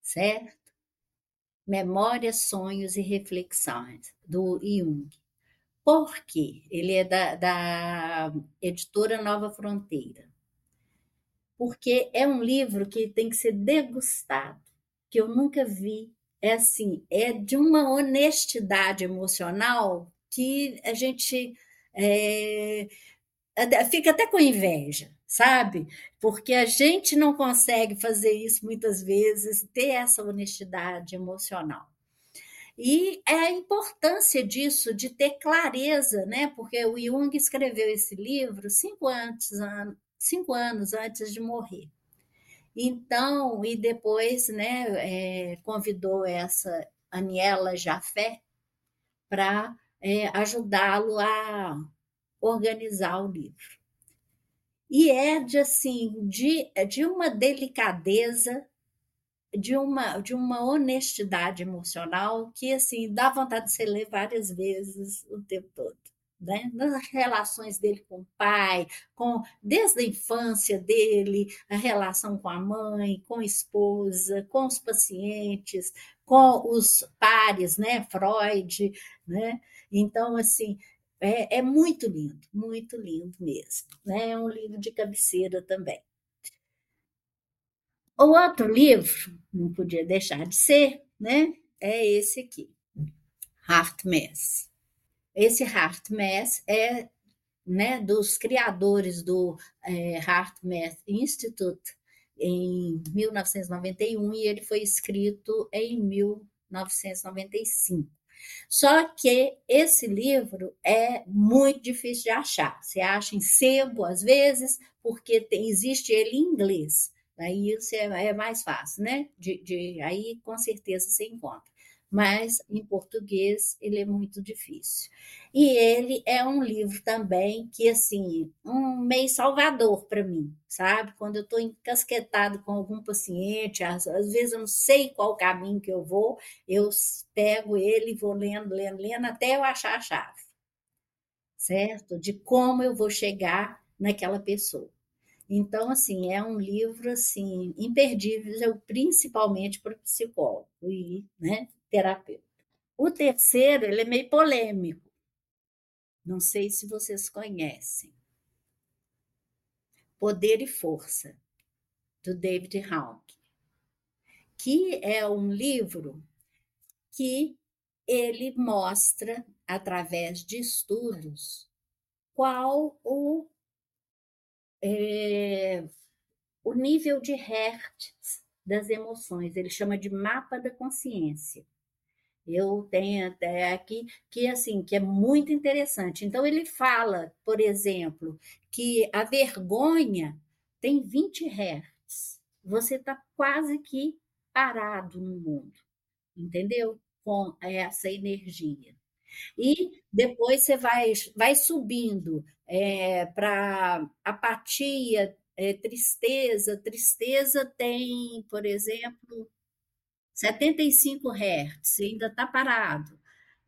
Certo? Memórias, Sonhos e Reflexões, do Jung. Por quê? Ele é da, da editora Nova Fronteira. Porque é um livro que tem que ser degustado, que eu nunca vi é assim, é de uma honestidade emocional que a gente é, fica até com inveja, sabe? Porque a gente não consegue fazer isso muitas vezes, ter essa honestidade emocional. E é a importância disso, de ter clareza, né? Porque o Jung escreveu esse livro cinco, antes, cinco anos antes de morrer. Então, e depois né, é, convidou essa Aniela Jafé para é, ajudá-lo a organizar o livro. E é de assim, de, de uma delicadeza, de uma, de uma honestidade emocional que assim dá vontade de se ler várias vezes o tempo todo né? nas relações dele com o pai, com desde a infância dele, a relação com a mãe, com a esposa, com os pacientes, com os pares, né? Freud, né? Então, assim, é, é muito lindo, muito lindo mesmo. Né? É um livro de cabeceira também. O outro livro, não podia deixar de ser, né? É esse aqui, Heart Mess. Esse HeartMath é né, dos criadores do é, HeartMath Institute em 1991 e ele foi escrito em 1995. Só que esse livro é muito difícil de achar. Você acha em sebo, às vezes, porque tem, existe ele em inglês. Aí isso é, é mais fácil, né? De, de, aí com certeza você encontra mas em português ele é muito difícil. E ele é um livro também que, assim, um meio salvador para mim, sabe? Quando eu estou encasquetado com algum paciente, às, às, vezes eu não sei qual caminho que eu vou, eu pego ele e vou lendo, lendo, lendo, até eu achar a chave, certo? De como eu vou chegar naquela pessoa. Então, assim, é um livro assim imperdível, principalmente para o psicólogo e né, terapeuta. O terceiro, ele é meio polêmico. Não sei se vocês conhecem. Poder e Força, do David Hawke, que é um livro que ele mostra, através de estudos, qual o é, o nível de hertz das emoções. Ele chama de mapa da consciência. Eu tenho até aqui que assim que é muito interessante. Então ele fala, por exemplo, que a vergonha tem 20 hertz. Você está quase que parado no mundo, entendeu? Com essa energia. E depois você vai, vai subindo é, para apatia, é, tristeza. Tristeza tem, por exemplo, 75 Hz, ainda está parado,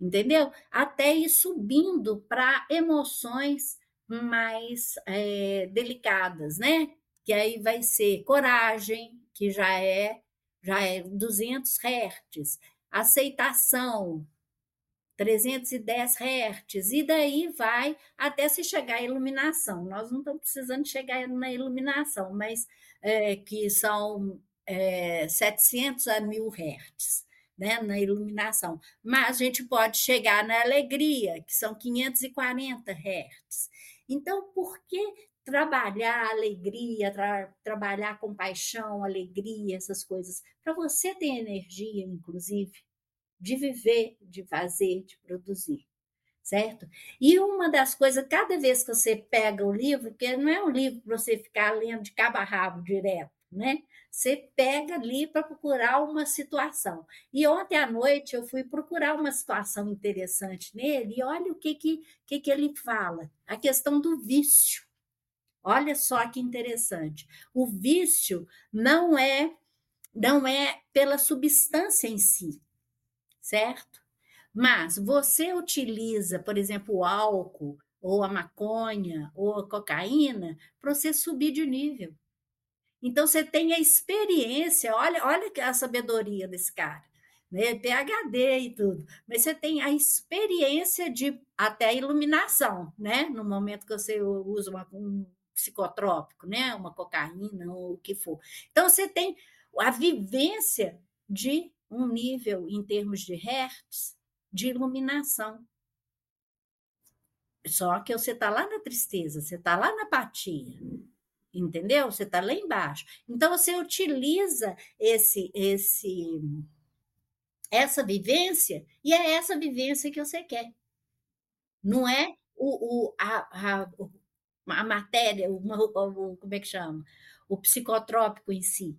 entendeu? Até ir subindo para emoções mais é, delicadas, né? Que aí vai ser coragem, que já é já é 200 Hz, aceitação, 310 Hz, e daí vai até se chegar à iluminação. Nós não estamos precisando chegar na iluminação, mas é, que são é, 700 a 1000 Hz. Né, na iluminação, mas a gente pode chegar na alegria, que são 540 Hz. Então, por que trabalhar alegria, tra trabalhar compaixão, alegria, essas coisas? Para você ter energia, inclusive, de viver, de fazer, de produzir, certo? E uma das coisas, cada vez que você pega o livro, porque não é um livro para você ficar lendo de cabo a rabo direto, né? Você pega ali para procurar uma situação. E ontem à noite eu fui procurar uma situação interessante nele e olha o que, que, que, que ele fala: a questão do vício. Olha só que interessante. O vício não é não é pela substância em si, certo? Mas você utiliza, por exemplo, o álcool, ou a maconha, ou a cocaína, para você subir de nível. Então você tem a experiência, olha, olha a sabedoria desse cara, né? PhD e tudo, mas você tem a experiência de até iluminação, né? No momento que você usa uma, um psicotrópico, né? Uma cocaína ou o que for. Então você tem a vivência de um nível em termos de hertz de iluminação. Só que você está lá na tristeza, você está lá na apatia, entendeu? Você está lá embaixo. Então você utiliza esse esse essa vivência e é essa vivência que você quer. Não é o, o a, a, a matéria, o, o, como é que chama? O psicotrópico em si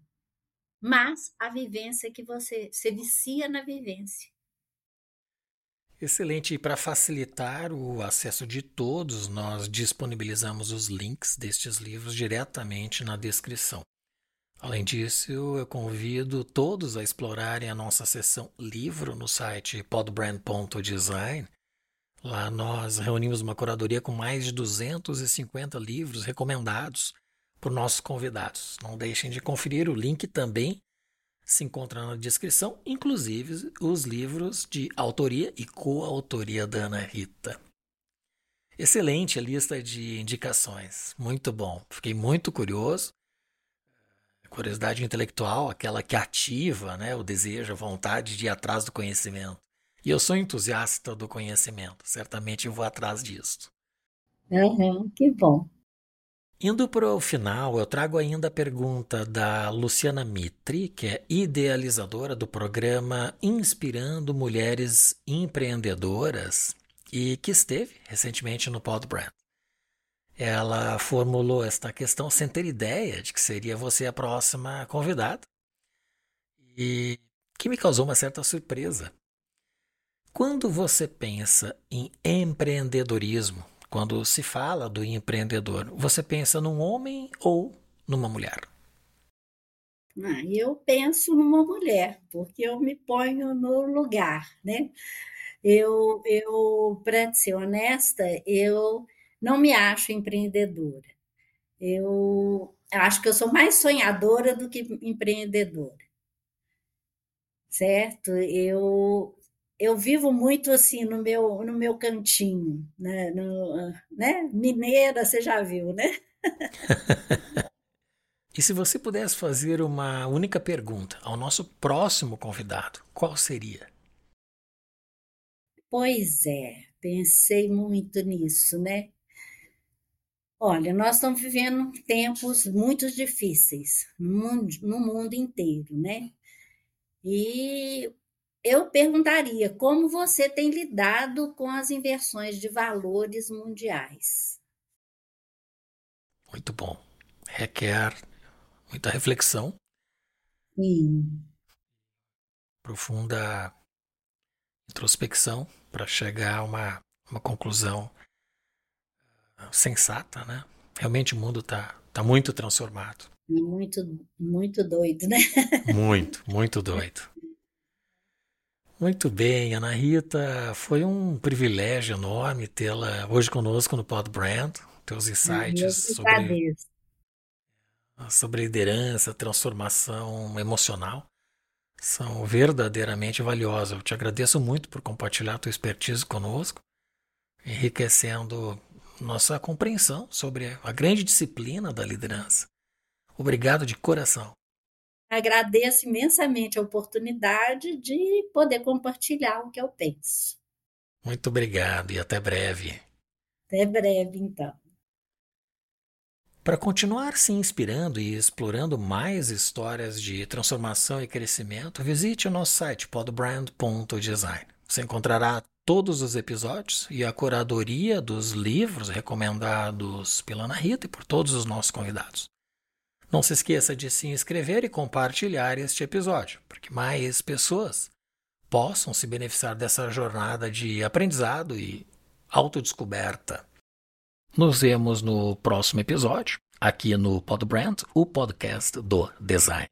mas a vivência que você se vicia na vivência. Excelente. E para facilitar o acesso de todos, nós disponibilizamos os links destes livros diretamente na descrição. Além disso, eu convido todos a explorarem a nossa seção livro no site podbrand.design. Lá nós reunimos uma curadoria com mais de 250 livros recomendados por nossos convidados. Não deixem de conferir, o link também se encontra na descrição, inclusive os livros de autoria e coautoria da Ana Rita. Excelente a lista de indicações, muito bom. Fiquei muito curioso. Curiosidade intelectual, aquela que ativa né, o desejo, a vontade de ir atrás do conhecimento. E eu sou entusiasta do conhecimento, certamente eu vou atrás disso. Uhum, que bom. Indo para o final, eu trago ainda a pergunta da Luciana Mitri, que é idealizadora do programa Inspirando Mulheres Empreendedoras e que esteve recentemente no Pod Brand. Ela formulou esta questão sem ter ideia de que seria você a próxima convidada e que me causou uma certa surpresa. Quando você pensa em empreendedorismo, quando se fala do empreendedor, você pensa num homem ou numa mulher? Ah, eu penso numa mulher, porque eu me ponho no lugar, né? Eu, eu para ser honesta, eu não me acho empreendedora. Eu acho que eu sou mais sonhadora do que empreendedora. Certo? Eu eu vivo muito assim no meu no meu cantinho, né, no, né? Mineira, você já viu, né? e se você pudesse fazer uma única pergunta ao nosso próximo convidado, qual seria? Pois é, pensei muito nisso, né? Olha, nós estamos vivendo tempos muito difíceis no mundo, no mundo inteiro, né? E eu perguntaria como você tem lidado com as inversões de valores mundiais. Muito bom. Requer muita reflexão. Sim. Profunda introspecção para chegar a uma, uma conclusão sensata, né? Realmente o mundo está tá muito transformado. Muito, muito doido, né? Muito, muito doido. Muito bem, Ana Rita, foi um privilégio enorme tê-la hoje conosco no Pod Brand, teus insights sobre, sobre liderança, transformação emocional são verdadeiramente valiosas. Eu te agradeço muito por compartilhar tua expertise conosco, enriquecendo nossa compreensão sobre a grande disciplina da liderança. Obrigado de coração. Agradeço imensamente a oportunidade de poder compartilhar o que eu penso. Muito obrigado e até breve. Até breve, então. Para continuar se inspirando e explorando mais histórias de transformação e crescimento, visite o nosso site podbrand.design. Você encontrará todos os episódios e a curadoria dos livros recomendados pela Ana Rita e por todos os nossos convidados. Não se esqueça de se inscrever e compartilhar este episódio, para que mais pessoas possam se beneficiar dessa jornada de aprendizado e autodescoberta. Nos vemos no próximo episódio, aqui no Podbrand, o podcast do design.